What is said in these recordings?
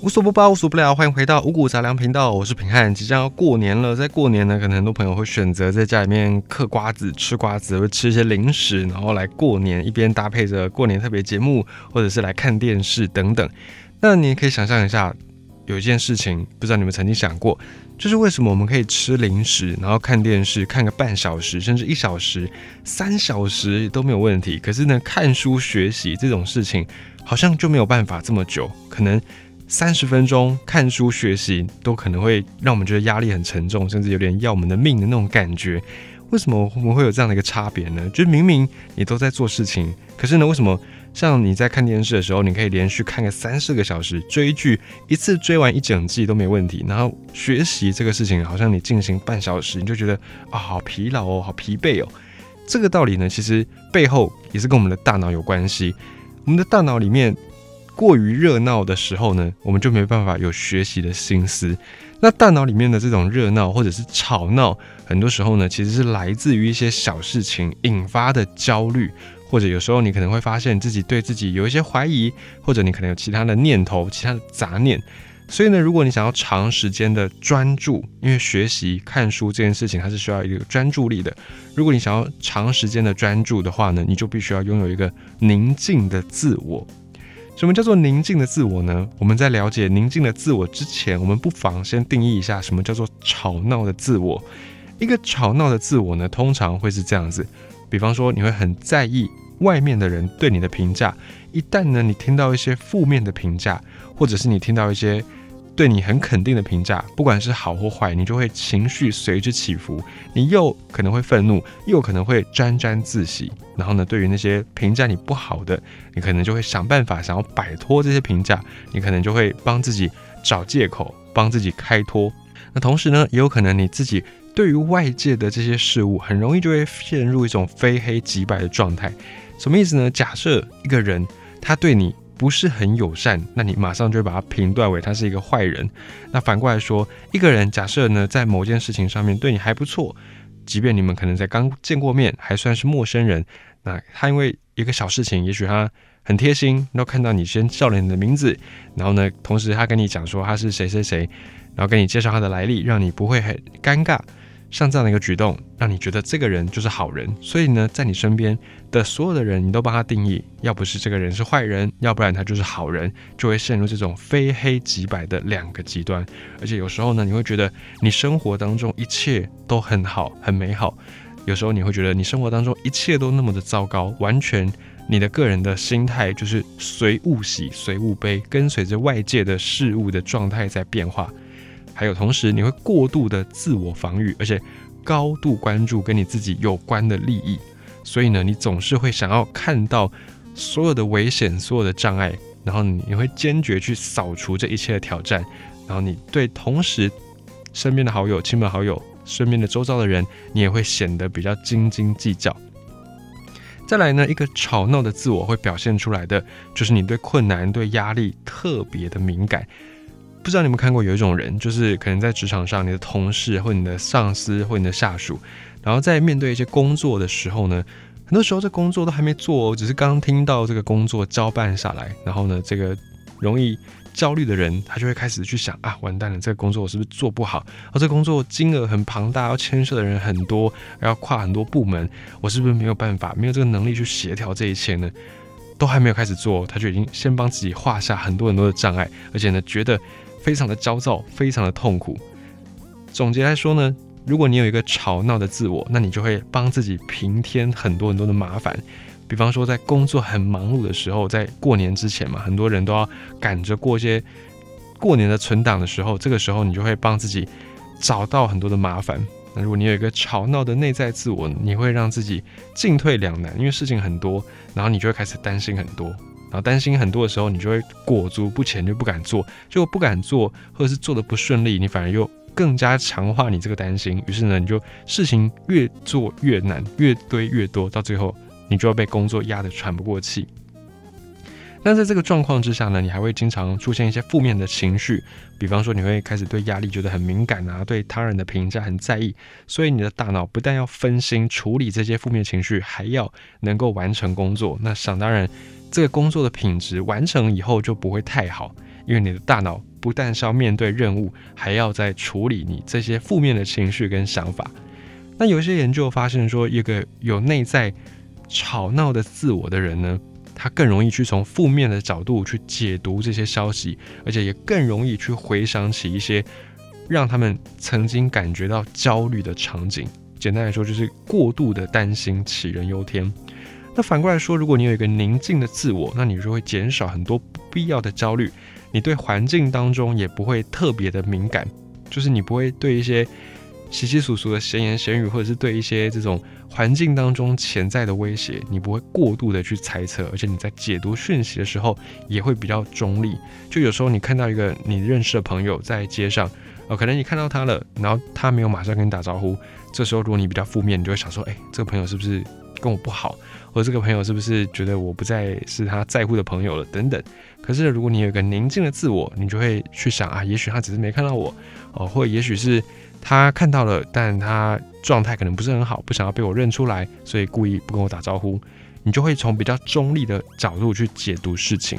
无所不包，无所不聊，欢迎回到五谷杂粮频道，我是平汉。即将要过年了，在过年呢，可能很多朋友会选择在家里面嗑瓜子、吃瓜子，会吃一些零食，然后来过年，一边搭配着过年特别节目，或者是来看电视等等。那你也可以想象一下，有一件事情，不知道你们曾经想过，就是为什么我们可以吃零食，然后看电视，看个半小时，甚至一小时、三小时都没有问题。可是呢，看书学习这种事情，好像就没有办法这么久，可能。三十分钟看书学习都可能会让我们觉得压力很沉重，甚至有点要我们的命的那种感觉。为什么我们会有这样的一个差别呢？就是明明你都在做事情，可是呢，为什么像你在看电视的时候，你可以连续看个三四个小时，追剧一次追完一整季都没问题，然后学习这个事情好像你进行半小时，你就觉得啊好疲劳哦，好疲惫哦。这个道理呢，其实背后也是跟我们的大脑有关系。我们的大脑里面。过于热闹的时候呢，我们就没办法有学习的心思。那大脑里面的这种热闹或者是吵闹，很多时候呢，其实是来自于一些小事情引发的焦虑，或者有时候你可能会发现自己对自己有一些怀疑，或者你可能有其他的念头、其他的杂念。所以呢，如果你想要长时间的专注，因为学习看书这件事情它是需要一个专注力的。如果你想要长时间的专注的话呢，你就必须要拥有一个宁静的自我。什么叫做宁静的自我呢？我们在了解宁静的自我之前，我们不妨先定义一下什么叫做吵闹的自我。一个吵闹的自我呢，通常会是这样子，比方说你会很在意外面的人对你的评价，一旦呢你听到一些负面的评价，或者是你听到一些。对你很肯定的评价，不管是好或坏，你就会情绪随之起伏。你又可能会愤怒，又可能会沾沾自喜。然后呢，对于那些评价你不好的，你可能就会想办法想要摆脱这些评价。你可能就会帮自己找借口，帮自己开脱。那同时呢，也有可能你自己对于外界的这些事物，很容易就会陷入一种非黑即白的状态。什么意思呢？假设一个人他对你。不是很友善，那你马上就会把他评断为他是一个坏人。那反过来说，一个人假设呢，在某件事情上面对你还不错，即便你们可能在刚见过面，还算是陌生人，那他因为一个小事情，也许他很贴心，然后看到你先叫了你的名字，然后呢，同时他跟你讲说他是谁谁谁，然后跟你介绍他的来历，让你不会很尴尬。像这样的一个举动，让你觉得这个人就是好人，所以呢，在你身边的所有的人，你都帮他定义，要不是这个人是坏人，要不然他就是好人，就会陷入这种非黑即白的两个极端。而且有时候呢，你会觉得你生活当中一切都很好、很美好；有时候你会觉得你生活当中一切都那么的糟糕，完全你的个人的心态就是随物喜、随物悲，跟随着外界的事物的状态在变化。还有，同时你会过度的自我防御，而且高度关注跟你自己有关的利益，所以呢，你总是会想要看到所有的危险、所有的障碍，然后你会坚决去扫除这一切的挑战，然后你对同时身边的好友、亲朋好友、身边的周遭的人，你也会显得比较斤斤计较。再来呢，一个吵闹的自我会表现出来的，就是你对困难、对压力特别的敏感。不知道你们看过有一种人，就是可能在职场上，你的同事或你的上司或你的下属，然后在面对一些工作的时候呢，很多时候这工作都还没做，只是刚听到这个工作交办下来，然后呢，这个容易焦虑的人，他就会开始去想啊，完蛋了，这个工作我是不是做不好？而这工作金额很庞大，要牵涉的人很多，要跨很多部门，我是不是没有办法，没有这个能力去协调这一切呢？都还没有开始做，他就已经先帮自己画下很多很多的障碍，而且呢，觉得。非常的焦躁，非常的痛苦。总结来说呢，如果你有一个吵闹的自我，那你就会帮自己平添很多很多的麻烦。比方说，在工作很忙碌的时候，在过年之前嘛，很多人都要赶着过些过年的存档的时候，这个时候你就会帮自己找到很多的麻烦。那如果你有一个吵闹的内在自我，你会让自己进退两难，因为事情很多，然后你就会开始担心很多。然后担心很多的时候，你就会裹足不前，就不敢做。结果不敢做，或者是做的不顺利，你反而又更加强化你这个担心。于是呢，你就事情越做越难，越堆越多，到最后你就要被工作压得喘不过气。那在这个状况之下呢，你还会经常出现一些负面的情绪，比方说你会开始对压力觉得很敏感啊，对他人的评价很在意。所以你的大脑不但要分心处理这些负面情绪，还要能够完成工作。那想当然。这个工作的品质完成以后就不会太好，因为你的大脑不但是要面对任务，还要在处理你这些负面的情绪跟想法。那有一些研究发现说，一个有内在吵闹的自我的人呢，他更容易去从负面的角度去解读这些消息，而且也更容易去回想起一些让他们曾经感觉到焦虑的场景。简单来说，就是过度的担心，杞人忧天。那反过来说，如果你有一个宁静的自我，那你就会减少很多不必要的焦虑。你对环境当中也不会特别的敏感，就是你不会对一些稀稀疏疏的闲言闲语，或者是对一些这种环境当中潜在的威胁，你不会过度的去猜测，而且你在解读讯息的时候也会比较中立。就有时候你看到一个你认识的朋友在街上，呃，可能你看到他了，然后他没有马上跟你打招呼，这时候如果你比较负面，你就会想说，哎，这个朋友是不是跟我不好？或这个朋友是不是觉得我不再是他在乎的朋友了？等等。可是如果你有一个宁静的自我，你就会去想啊，也许他只是没看到我哦，或也许是他看到了，但他状态可能不是很好，不想要被我认出来，所以故意不跟我打招呼。你就会从比较中立的角度去解读事情。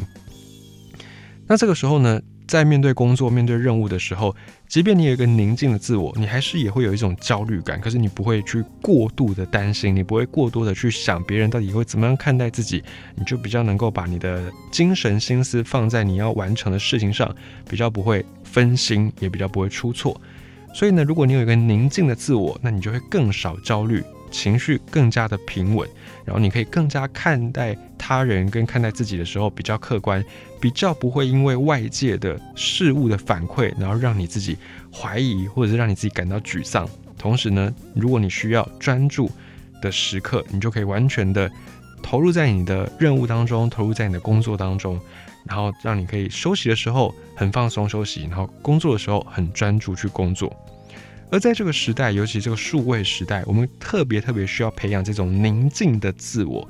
那这个时候呢？在面对工作、面对任务的时候，即便你有一个宁静的自我，你还是也会有一种焦虑感。可是你不会去过度的担心，你不会过多的去想别人到底会怎么样看待自己，你就比较能够把你的精神心思放在你要完成的事情上，比较不会分心，也比较不会出错。所以呢，如果你有一个宁静的自我，那你就会更少焦虑。情绪更加的平稳，然后你可以更加看待他人跟看待自己的时候比较客观，比较不会因为外界的事物的反馈，然后让你自己怀疑或者是让你自己感到沮丧。同时呢，如果你需要专注的时刻，你就可以完全的投入在你的任务当中，投入在你的工作当中，然后让你可以休息的时候很放松休息，然后工作的时候很专注去工作。而在这个时代，尤其这个数位时代，我们特别特别需要培养这种宁静的自我。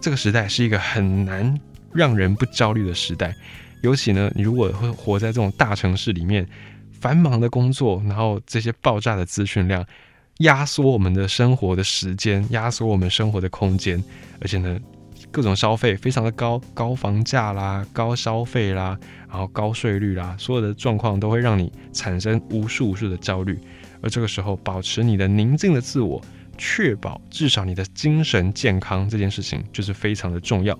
这个时代是一个很难让人不焦虑的时代，尤其呢，你如果会活在这种大城市里面，繁忙的工作，然后这些爆炸的资讯量，压缩我们的生活的时间，压缩我们生活的空间，而且呢。各种消费非常的高，高房价啦，高消费啦，然后高税率啦，所有的状况都会让你产生无数无数的焦虑。而这个时候，保持你的宁静的自我，确保至少你的精神健康这件事情就是非常的重要。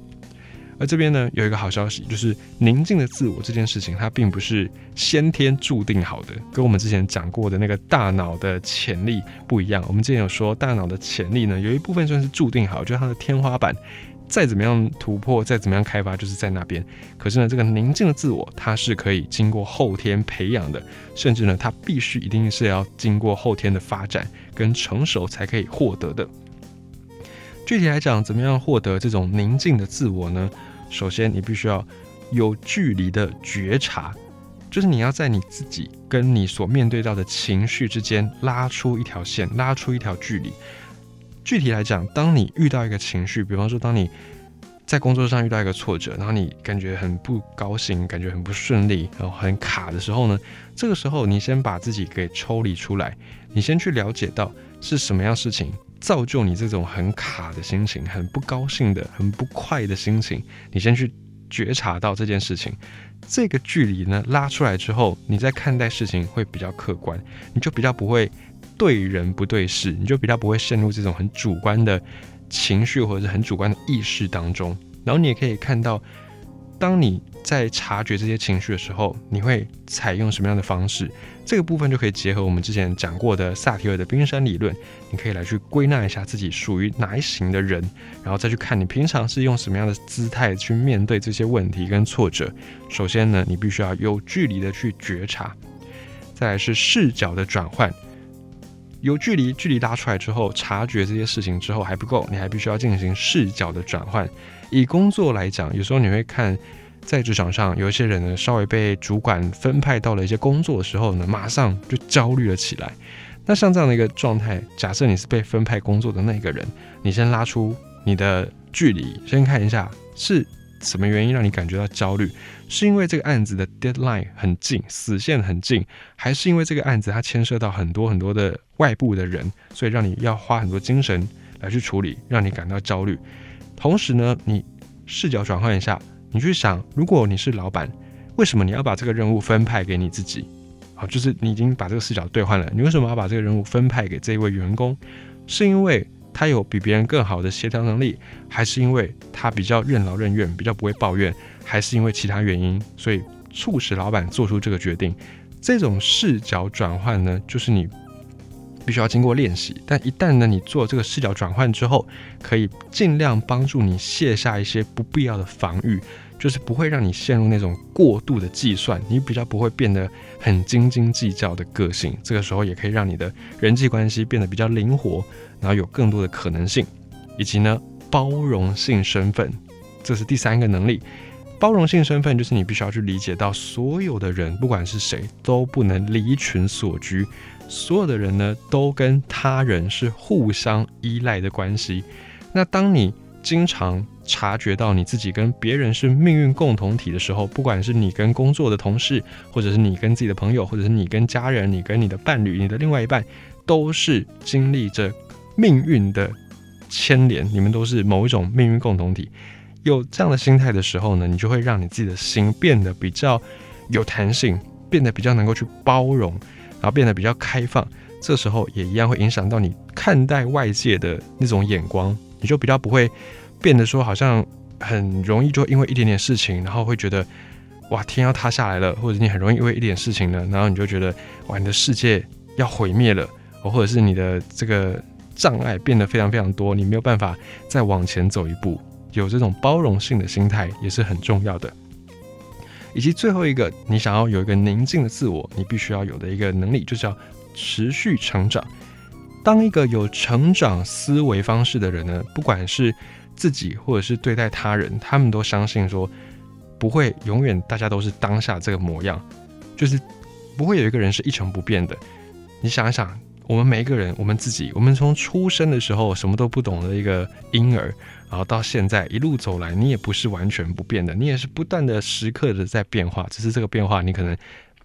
而这边呢，有一个好消息，就是宁静的自我这件事情，它并不是先天注定好的，跟我们之前讲过的那个大脑的潜力不一样。我们之前有说，大脑的潜力呢，有一部分算是注定好，就是它的天花板。再怎么样突破，再怎么样开发，就是在那边。可是呢，这个宁静的自我，它是可以经过后天培养的，甚至呢，它必须一定是要经过后天的发展跟成熟才可以获得的。具体来讲，怎么样获得这种宁静的自我呢？首先，你必须要有距离的觉察，就是你要在你自己跟你所面对到的情绪之间拉出一条线，拉出一条距离。具体来讲，当你遇到一个情绪，比方说，当你在工作上遇到一个挫折，然后你感觉很不高兴，感觉很不顺利，然后很卡的时候呢，这个时候你先把自己给抽离出来，你先去了解到是什么样事情造就你这种很卡的心情，很不高兴的、很不快的心情，你先去觉察到这件事情，这个距离呢拉出来之后，你在看待事情会比较客观，你就比较不会。对人不对事，你就比较不会陷入这种很主观的情绪或者是很主观的意识当中。然后你也可以看到，当你在察觉这些情绪的时候，你会采用什么样的方式？这个部分就可以结合我们之前讲过的萨提尔的冰山理论，你可以来去归纳一下自己属于哪一型的人，然后再去看你平常是用什么样的姿态去面对这些问题跟挫折。首先呢，你必须要有距离的去觉察，再来是视角的转换。有距离，距离拉出来之后，察觉这些事情之后还不够，你还必须要进行视角的转换。以工作来讲，有时候你会看，在职场上有一些人呢，稍微被主管分派到了一些工作的时候呢，马上就焦虑了起来。那像这样的一个状态，假设你是被分派工作的那个人，你先拉出你的距离，先看一下是。什么原因让你感觉到焦虑？是因为这个案子的 deadline 很近，死线很近，还是因为这个案子它牵涉到很多很多的外部的人，所以让你要花很多精神来去处理，让你感到焦虑？同时呢，你视角转换一下，你去想，如果你是老板，为什么你要把这个任务分派给你自己？好，就是你已经把这个视角兑换了，你为什么要把这个任务分派给这一位员工？是因为他有比别人更好的协调能力，还是因为他比较任劳任怨，比较不会抱怨，还是因为其他原因，所以促使老板做出这个决定？这种视角转换呢，就是你必须要经过练习。但一旦呢，你做这个视角转换之后，可以尽量帮助你卸下一些不必要的防御，就是不会让你陷入那种过度的计算，你比较不会变得很斤斤计较的个性。这个时候也可以让你的人际关系变得比较灵活，然后有更多的可能性，以及呢，包容性身份，这是第三个能力。包容性身份就是你必须要去理解到，所有的人不管是谁都不能离群所居，所有的人呢都跟他人是互相依赖的关系。那当你经常察觉到你自己跟别人是命运共同体的时候，不管是你跟工作的同事，或者是你跟自己的朋友，或者是你跟家人、你跟你的伴侣、你的另外一半，都是经历着命运的牵连，你们都是某一种命运共同体。有这样的心态的时候呢，你就会让你自己的心变得比较有弹性，变得比较能够去包容，然后变得比较开放。这时候也一样会影响到你看待外界的那种眼光，你就比较不会变得说好像很容易就因为一点点事情，然后会觉得哇天要塌下来了，或者你很容易因为一点事情呢，然后你就觉得哇你的世界要毁灭了，或者是你的这个障碍变得非常非常多，你没有办法再往前走一步。有这种包容性的心态也是很重要的，以及最后一个，你想要有一个宁静的自我，你必须要有的一个能力，就叫持续成长。当一个有成长思维方式的人呢，不管是自己或者是对待他人，他们都相信说，不会永远大家都是当下这个模样，就是不会有一个人是一成不变的。你想一想，我们每一个人，我们自己，我们从出生的时候什么都不懂的一个婴儿。然后到现在一路走来，你也不是完全不变的，你也是不断的、时刻的在变化。只是这个变化，你可能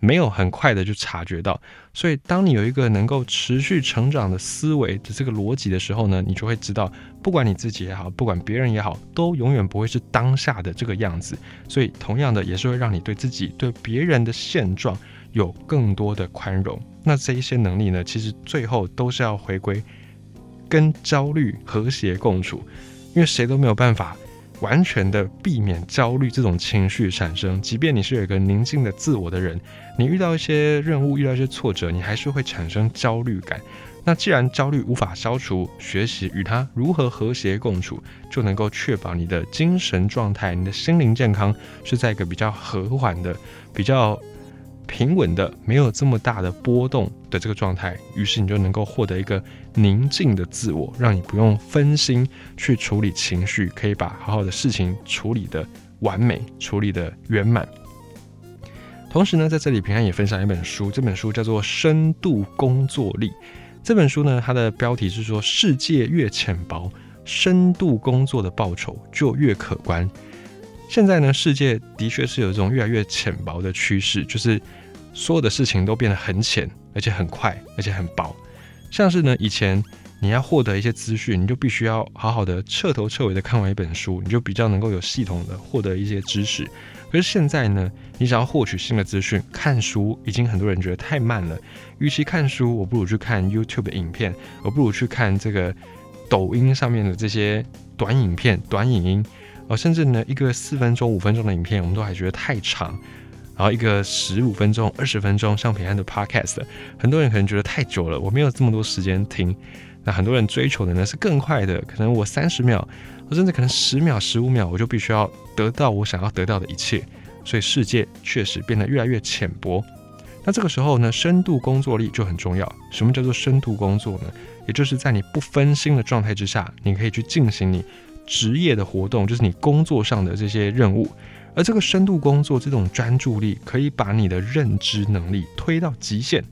没有很快的就察觉到。所以，当你有一个能够持续成长的思维的这个逻辑的时候呢，你就会知道，不管你自己也好，不管别人也好，都永远不会是当下的这个样子。所以，同样的，也是会让你对自己、对别人的现状有更多的宽容。那这一些能力呢，其实最后都是要回归跟焦虑和谐共处。因为谁都没有办法完全的避免焦虑这种情绪产生，即便你是有一个宁静的自我的人，你遇到一些任务、遇到一些挫折，你还是会产生焦虑感。那既然焦虑无法消除，学习与它如何和谐共处，就能够确保你的精神状态、你的心灵健康是在一个比较和缓的、比较。平稳的，没有这么大的波动的这个状态，于是你就能够获得一个宁静的自我，让你不用分心去处理情绪，可以把好好的事情处理的完美，处理的圆满。同时呢，在这里平安也分享一本书，这本书叫做《深度工作力》。这本书呢，它的标题是说：世界越浅薄，深度工作的报酬就越可观。现在呢，世界的确是有一种越来越浅薄的趋势，就是。所有的事情都变得很浅，而且很快，而且很薄。像是呢，以前你要获得一些资讯，你就必须要好好的彻头彻尾的看完一本书，你就比较能够有系统的获得一些知识。可是现在呢，你想要获取新的资讯，看书已经很多人觉得太慢了。与其看书，我不如去看 YouTube 的影片，我不如去看这个抖音上面的这些短影片、短影音。哦，甚至呢，一个四分钟、五分钟的影片，我们都还觉得太长。然后一个十五分钟、二十分钟，像平安的 Podcast，很多人可能觉得太久了，我没有这么多时间听。那很多人追求的呢是更快的，可能我三十秒，甚至可能十秒、十五秒，我就必须要得到我想要得到的一切。所以世界确实变得越来越浅薄。那这个时候呢，深度工作力就很重要。什么叫做深度工作呢？也就是在你不分心的状态之下，你可以去进行你职业的活动，就是你工作上的这些任务。而这个深度工作，这种专注力，可以把你的认知能力推到极限。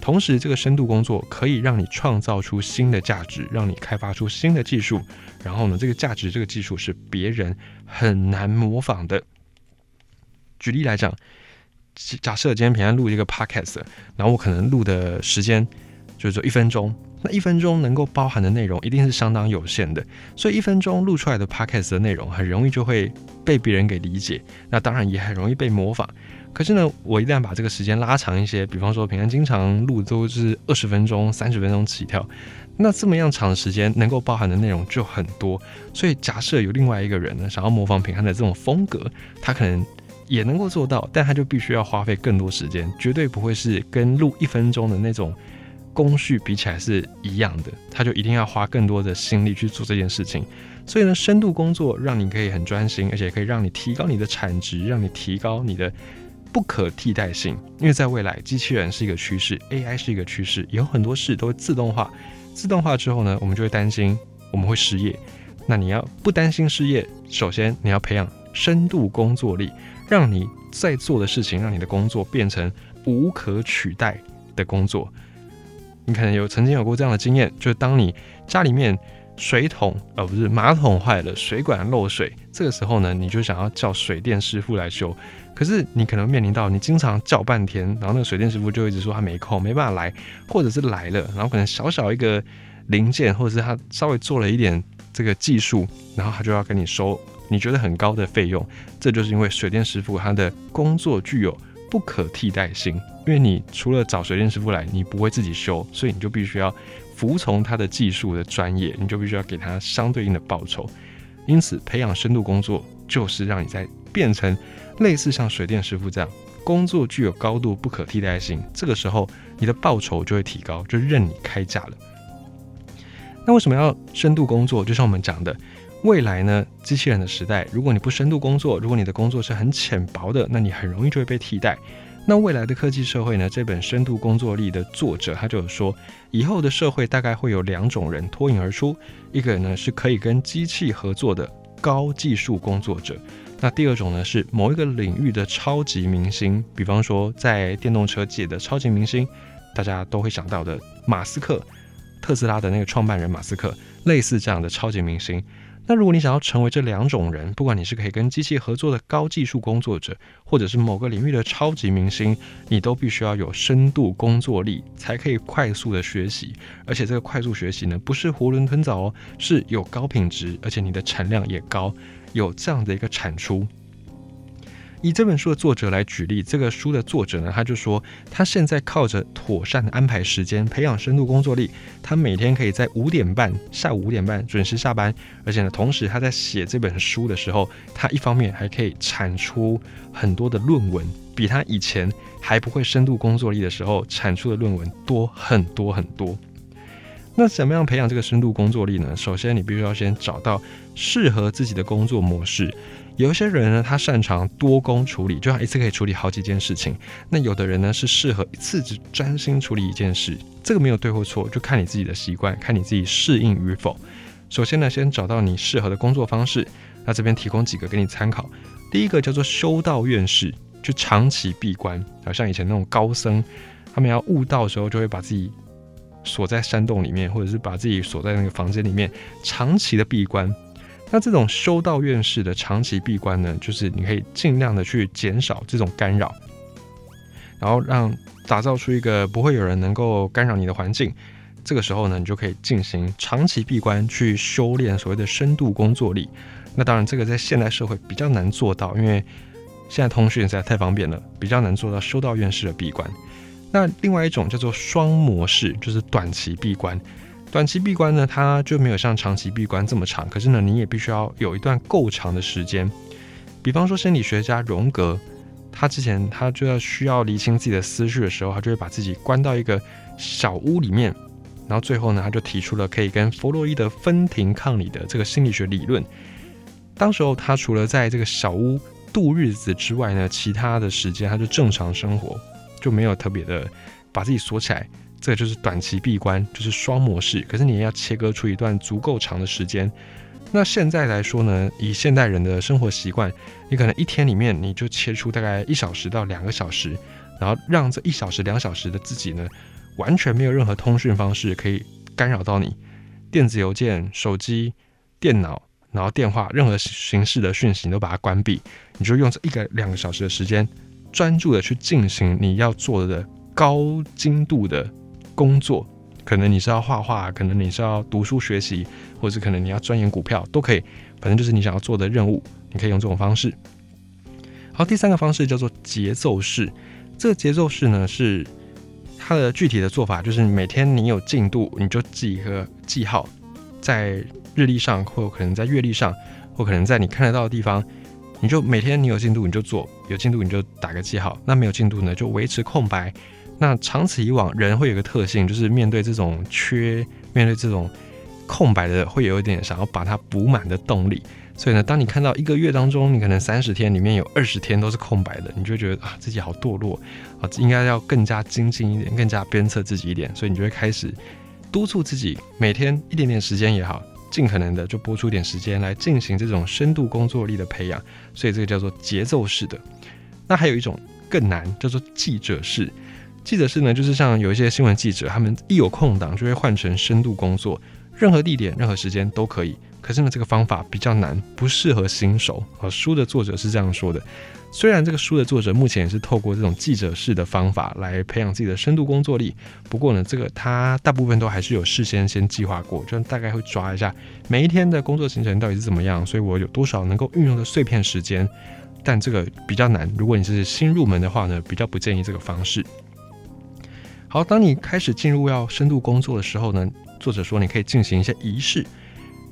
同时，这个深度工作可以让你创造出新的价值，让你开发出新的技术。然后呢，这个价值、这个技术是别人很难模仿的。举例来讲，假设今天平安录一个 podcast，然后我可能录的时间就是一分钟。那一分钟能够包含的内容一定是相当有限的，所以一分钟录出来的 podcast 的内容很容易就会被别人给理解，那当然也很容易被模仿。可是呢，我一旦把这个时间拉长一些，比方说平安经常录都是二十分钟、三十分钟起跳，那这么样长的时间能够包含的内容就很多。所以假设有另外一个人呢，想要模仿平安的这种风格，他可能也能够做到，但他就必须要花费更多时间，绝对不会是跟录一分钟的那种。工序比起来是一样的，他就一定要花更多的心力去做这件事情。所以呢，深度工作让你可以很专心，而且可以让你提高你的产值，让你提高你的不可替代性。因为在未来，机器人是一个趋势，AI 是一个趋势，有很多事都会自动化。自动化之后呢，我们就会担心我们会失业。那你要不担心失业，首先你要培养深度工作力，让你在做的事情，让你的工作变成无可取代的工作。你可能有曾经有过这样的经验，就是当你家里面水桶呃不是马桶坏了，水管漏水，这个时候呢，你就想要叫水电师傅来修，可是你可能面临到你经常叫半天，然后那个水电师傅就一直说他没空，没办法来，或者是来了，然后可能小小一个零件，或者是他稍微做了一点这个技术，然后他就要跟你收你觉得很高的费用，这就是因为水电师傅他的工作具有。不可替代性，因为你除了找水电师傅来，你不会自己修，所以你就必须要服从他的技术的专业，你就必须要给他相对应的报酬。因此，培养深度工作就是让你在变成类似像水电师傅这样工作具有高度不可替代性，这个时候你的报酬就会提高，就任你开价了。那为什么要深度工作？就像我们讲的。未来呢？机器人的时代，如果你不深度工作，如果你的工作是很浅薄的，那你很容易就会被替代。那未来的科技社会呢？这本《深度工作力》的作者他就有说，以后的社会大概会有两种人脱颖而出，一个呢是可以跟机器合作的高技术工作者，那第二种呢是某一个领域的超级明星，比方说在电动车界的超级明星，大家都会想到的马斯克，特斯拉的那个创办人马斯克，类似这样的超级明星。那如果你想要成为这两种人，不管你是可以跟机器合作的高技术工作者，或者是某个领域的超级明星，你都必须要有深度工作力，才可以快速的学习。而且这个快速学习呢，不是囫囵吞枣哦，是有高品质，而且你的产量也高，有这样的一个产出。以这本书的作者来举例，这个书的作者呢，他就说，他现在靠着妥善的安排时间，培养深度工作力，他每天可以在五点半，下午五点半准时下班，而且呢，同时他在写这本书的时候，他一方面还可以产出很多的论文，比他以前还不会深度工作力的时候产出的论文多很多很多。那怎么样培养这个深度工作力呢？首先，你必须要先找到适合自己的工作模式。有一些人呢，他擅长多工处理，就像一次可以处理好几件事情。那有的人呢，是适合一次只专心处理一件事。这个没有对或错，就看你自己的习惯，看你自己适应与否。首先呢，先找到你适合的工作方式。那这边提供几个给你参考。第一个叫做修道院士，就长期闭关，好像以前那种高僧，他们要悟道的时候，就会把自己锁在山洞里面，或者是把自己锁在那个房间里面，长期的闭关。那这种修道院式的长期闭关呢，就是你可以尽量的去减少这种干扰，然后让打造出一个不会有人能够干扰你的环境。这个时候呢，你就可以进行长期闭关去修炼所谓的深度工作力。那当然，这个在现代社会比较难做到，因为现在通讯实在太方便了，比较难做到修道院式的闭关。那另外一种叫做双模式，就是短期闭关。短期闭关呢，它就没有像长期闭关这么长。可是呢，你也必须要有一段够长的时间。比方说，心理学家荣格，他之前他就要需要理清自己的思绪的时候，他就会把自己关到一个小屋里面。然后最后呢，他就提出了可以跟弗洛伊德分庭抗礼的这个心理学理论。当时候他除了在这个小屋度日子之外呢，其他的时间他就正常生活，就没有特别的把自己锁起来。这个就是短期闭关，就是双模式。可是你也要切割出一段足够长的时间。那现在来说呢，以现代人的生活习惯，你可能一天里面你就切出大概一小时到两个小时，然后让这一小时、两小时的自己呢，完全没有任何通讯方式可以干扰到你，电子邮件、手机、电脑，然后电话，任何形式的讯息你都把它关闭。你就用这一个两个小时的时间，专注的去进行你要做的高精度的。工作可能你是要画画，可能你是要读书学习，或者可能你要钻研股票，都可以。反正就是你想要做的任务，你可以用这种方式。好，第三个方式叫做节奏式。这个节奏式呢，是它的具体的做法，就是每天你有进度，你就记一个记号，在日历上，或可能在月历上，或可能在你看得到的地方，你就每天你有进度你就做，有进度你就打个记号。那没有进度呢，就维持空白。那长此以往，人会有个特性，就是面对这种缺，面对这种空白的，会有一点想要把它补满的动力。所以呢，当你看到一个月当中，你可能三十天里面有二十天都是空白的，你就觉得啊自己好堕落啊，应该要更加精进一点，更加鞭策自己一点。所以你就会开始督促自己，每天一点点时间也好，尽可能的就拨出点时间来进行这种深度工作力的培养。所以这个叫做节奏式的。那还有一种更难，叫做记者式。记者式呢，就是像有一些新闻记者，他们一有空档就会换成深度工作，任何地点、任何时间都可以。可是呢，这个方法比较难，不适合新手。啊，书的作者是这样说的。虽然这个书的作者目前也是透过这种记者式的方法来培养自己的深度工作力，不过呢，这个他大部分都还是有事先先计划过，就大概会抓一下每一天的工作行程到底是怎么样，所以我有多少能够运用的碎片时间。但这个比较难，如果你是新入门的话呢，比较不建议这个方式。好，当你开始进入要深度工作的时候呢，作者说你可以进行一些仪式。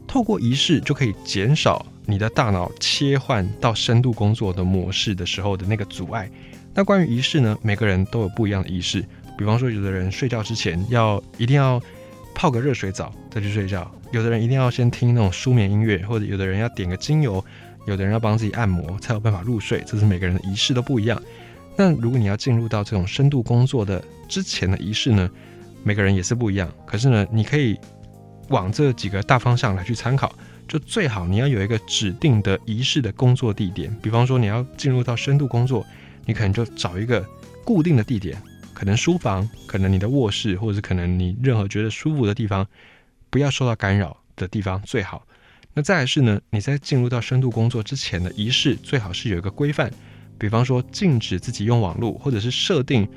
透过仪式就可以减少你的大脑切换到深度工作的模式的时候的那个阻碍。那关于仪式呢？每个人都有不一样的仪式。比方说，有的人睡觉之前要一定要泡个热水澡再去睡觉；有的人一定要先听那种舒眠音乐，或者有的人要点个精油；有的人要帮自己按摩才有办法入睡。这是每个人的仪式都不一样。那如果你要进入到这种深度工作的之前的仪式呢？每个人也是不一样。可是呢，你可以。往这几个大方向来去参考，就最好你要有一个指定的仪式的工作地点。比方说你要进入到深度工作，你可能就找一个固定的地点，可能书房，可能你的卧室，或者是可能你任何觉得舒服的地方，不要受到干扰的地方最好。那再来是呢，你在进入到深度工作之前的仪式，最好是有一个规范，比方说禁止自己用网络，或者是设定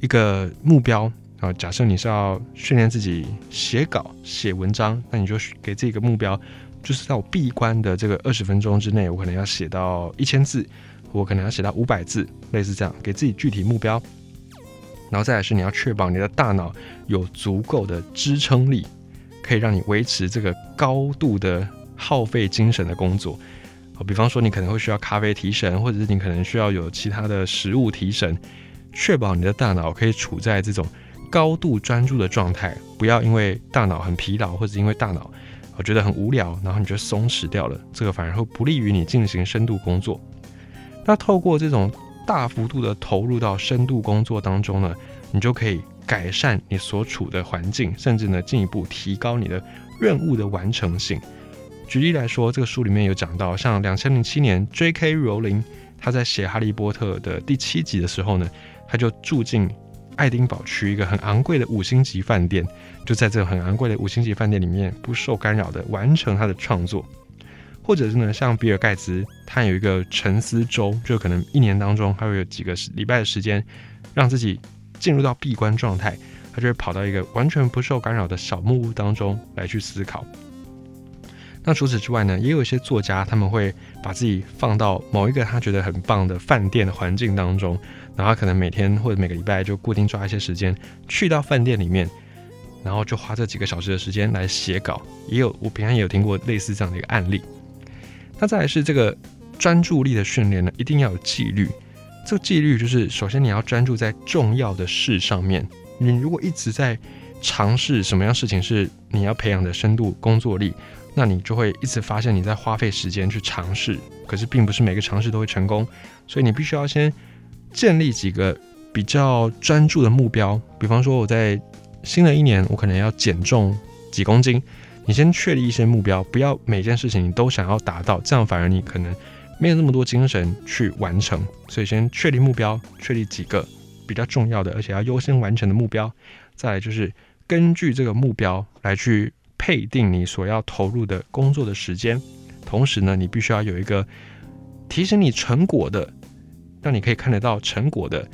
一个目标。啊，假设你是要训练自己写稿、写文章，那你就给自己一个目标，就是在我闭关的这个二十分钟之内，我可能要写到一千字，我可能要写到五百字，类似这样，给自己具体目标。然后再来是你要确保你的大脑有足够的支撑力，可以让你维持这个高度的耗费精神的工作。比方说你可能会需要咖啡提神，或者是你可能需要有其他的食物提神，确保你的大脑可以处在这种。高度专注的状态，不要因为大脑很疲劳，或者因为大脑我觉得很无聊，然后你就松弛掉了，这个反而会不利于你进行深度工作。那透过这种大幅度的投入到深度工作当中呢，你就可以改善你所处的环境，甚至呢进一步提高你的任务的完成性。举例来说，这个书里面有讲到，像两千零七年 J.K. 罗琳他在写《哈利波特》的第七集的时候呢，他就住进。爱丁堡区一个很昂贵的五星级饭店，就在这个很昂贵的五星级饭店里面，不受干扰的完成他的创作。或者是呢，像比尔盖茨，他有一个沉思周，就可能一年当中他会有几个礼拜的时间，让自己进入到闭关状态，他就会跑到一个完全不受干扰的小木屋当中来去思考。那除此之外呢，也有一些作家，他们会把自己放到某一个他觉得很棒的饭店的环境当中，然后可能每天或者每个礼拜就固定抓一些时间去到饭店里面，然后就花这几个小时的时间来写稿。也有我平常也有听过类似这样的一个案例。那再来是这个专注力的训练呢，一定要有纪律。这个纪律就是首先你要专注在重要的事上面。你如果一直在尝试什么样事情是你要培养的深度工作力。那你就会一直发现你在花费时间去尝试，可是并不是每个尝试都会成功，所以你必须要先建立几个比较专注的目标。比方说，我在新的一年，我可能要减重几公斤，你先确立一些目标，不要每件事情你都想要达到，这样反而你可能没有那么多精神去完成。所以先确立目标，确立几个比较重要的，而且要优先完成的目标，再来就是根据这个目标来去。配定你所要投入的工作的时间，同时呢，你必须要有一个提醒你成果的，让你可以看得到成果的，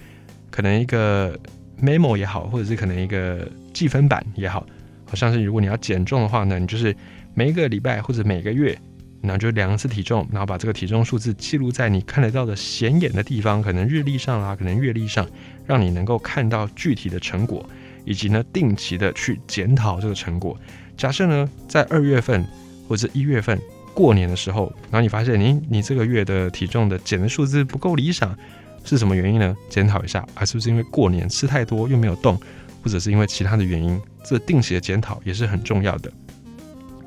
可能一个 memo 也好，或者是可能一个计分板也好，好像是如果你要减重的话呢，你就是每一个礼拜或者每个月，然后就量一次体重，然后把这个体重数字记录在你看得到的显眼的地方，可能日历上啊，可能月历上，让你能够看到具体的成果，以及呢定期的去检讨这个成果。假设呢在二月份或者一月份过年的时候，然后你发现你你这个月的体重的减的数字不够理想。是什么原因呢？检讨一下，啊，是不是因为过年吃太多又没有动，或者是因为其他的原因？这定期的检讨也是很重要的。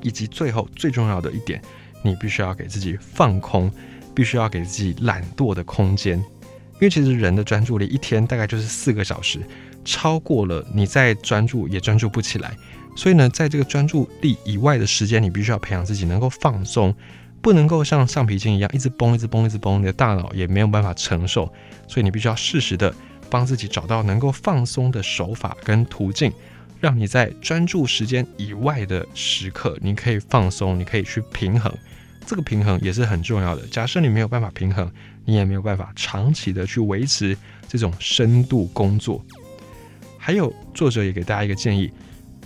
以及最后最重要的一点，你必须要给自己放空，必须要给自己懒惰的空间。因为其实人的专注力一天大概就是四个小时，超过了你再专注也专注不起来。所以呢，在这个专注力以外的时间，你必须要培养自己能够放松。不能够像橡皮筋一样一直绷、一直绷、一直绷，你的大脑也没有办法承受，所以你必须要适时的帮自己找到能够放松的手法跟途径，让你在专注时间以外的时刻，你可以放松，你可以去平衡。这个平衡也是很重要的。假设你没有办法平衡，你也没有办法长期的去维持这种深度工作。还有作者也给大家一个建议，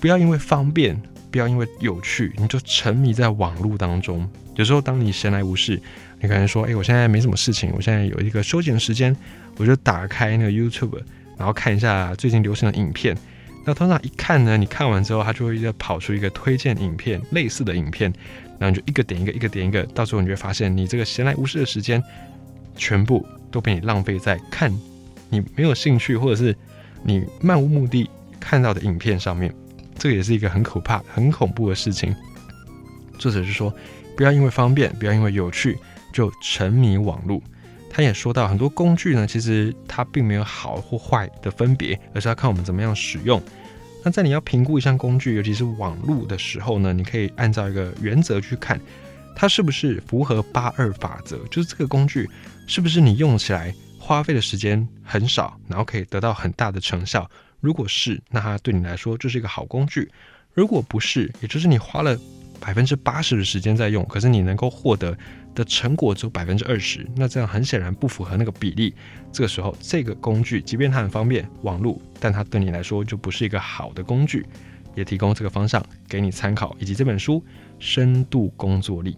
不要因为方便。不要因为有趣，你就沉迷在网络当中。有时候，当你闲来无事，你可能说：“哎，我现在没什么事情，我现在有一个休闲时间，我就打开那个 YouTube，然后看一下最近流行的影片。”那通常一看呢，你看完之后，它就会跑出一个推荐影片，类似的影片，然后你就一个点一个，一个点一个，到时候你就会发现，你这个闲来无事的时间，全部都被你浪费在看你没有兴趣，或者是你漫无目的看到的影片上面。这个也是一个很可怕、很恐怖的事情。作者是说，不要因为方便，不要因为有趣就沉迷网络。他也说到，很多工具呢，其实它并没有好或坏的分别，而是要看我们怎么样使用。那在你要评估一项工具，尤其是网络的时候呢，你可以按照一个原则去看，它是不是符合八二法则，就是这个工具是不是你用起来花费的时间很少，然后可以得到很大的成效。如果是，那它对你来说就是一个好工具；如果不是，也就是你花了百分之八十的时间在用，可是你能够获得的成果只有百分之二十，那这样很显然不符合那个比例。这个时候，这个工具即便它很方便，网络，但它对你来说就不是一个好的工具。也提供这个方向给你参考，以及这本书《深度工作力》。